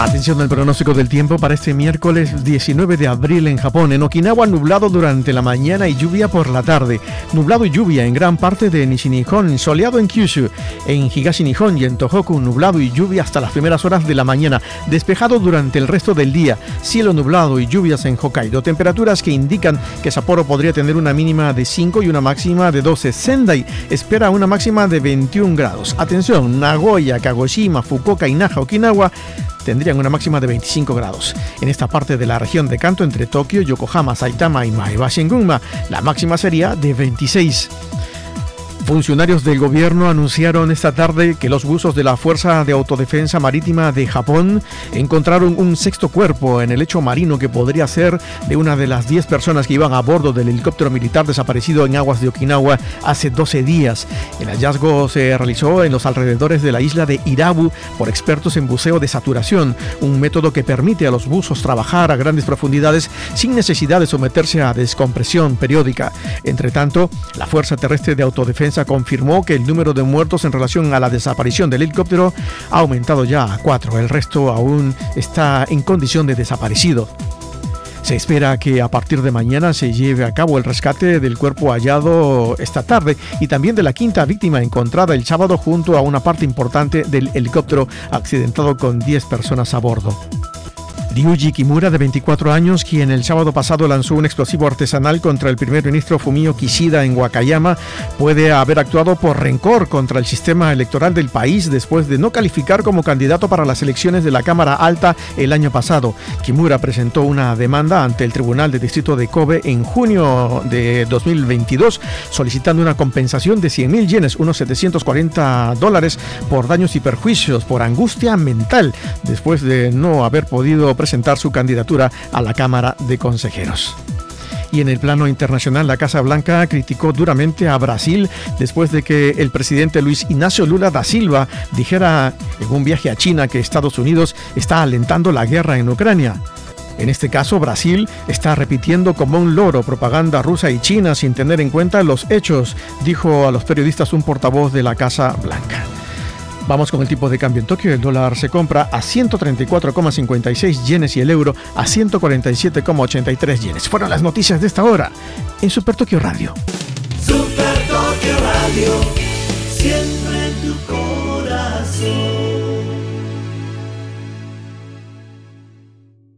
Atención al pronóstico del tiempo para este miércoles 19 de abril en Japón. En Okinawa nublado durante la mañana y lluvia por la tarde. Nublado y lluvia en gran parte de Nishinihon, soleado en Kyushu. En Higashi Nihon y en Tohoku nublado y lluvia hasta las primeras horas de la mañana. Despejado durante el resto del día. Cielo nublado y lluvias en Hokkaido. Temperaturas que indican que Sapporo podría tener una mínima de 5 y una máxima de 12. Sendai espera una máxima de 21 grados. Atención, Nagoya, Kagoshima, Fukuoka y Naha, Okinawa tendrían una máxima de 25 grados. En esta parte de la región de Kanto, entre Tokio, Yokohama, Saitama y Maebashi en Gunma, la máxima sería de 26. Funcionarios del gobierno anunciaron esta tarde que los buzos de la Fuerza de Autodefensa Marítima de Japón encontraron un sexto cuerpo en el lecho marino que podría ser de una de las 10 personas que iban a bordo del helicóptero militar desaparecido en aguas de Okinawa hace 12 días. El hallazgo se realizó en los alrededores de la isla de Irabu por expertos en buceo de saturación, un método que permite a los buzos trabajar a grandes profundidades sin necesidad de someterse a descompresión periódica. Entre tanto, la Fuerza Terrestre de Autodefensa confirmó que el número de muertos en relación a la desaparición del helicóptero ha aumentado ya a cuatro. El resto aún está en condición de desaparecido. Se espera que a partir de mañana se lleve a cabo el rescate del cuerpo hallado esta tarde y también de la quinta víctima encontrada el sábado junto a una parte importante del helicóptero accidentado con 10 personas a bordo. Ryuji Kimura, de 24 años, quien el sábado pasado lanzó un explosivo artesanal contra el primer ministro Fumio Kishida en Wakayama, puede haber actuado por rencor contra el sistema electoral del país después de no calificar como candidato para las elecciones de la Cámara Alta el año pasado. Kimura presentó una demanda ante el Tribunal de Distrito de Kobe en junio de 2022, solicitando una compensación de 100.000 yenes, unos 740 dólares, por daños y perjuicios por angustia mental, después de no haber podido presentar su candidatura a la Cámara de Consejeros. Y en el plano internacional, la Casa Blanca criticó duramente a Brasil después de que el presidente Luis Ignacio Lula da Silva dijera en un viaje a China que Estados Unidos está alentando la guerra en Ucrania. En este caso, Brasil está repitiendo como un loro propaganda rusa y china sin tener en cuenta los hechos, dijo a los periodistas un portavoz de la Casa Blanca. Vamos con el tipo de cambio en Tokio. El dólar se compra a 134,56 yenes y el euro a 147,83 yenes. Fueron las noticias de esta hora en Super Tokio Radio. Super Tokio Radio, siempre en tu corazón.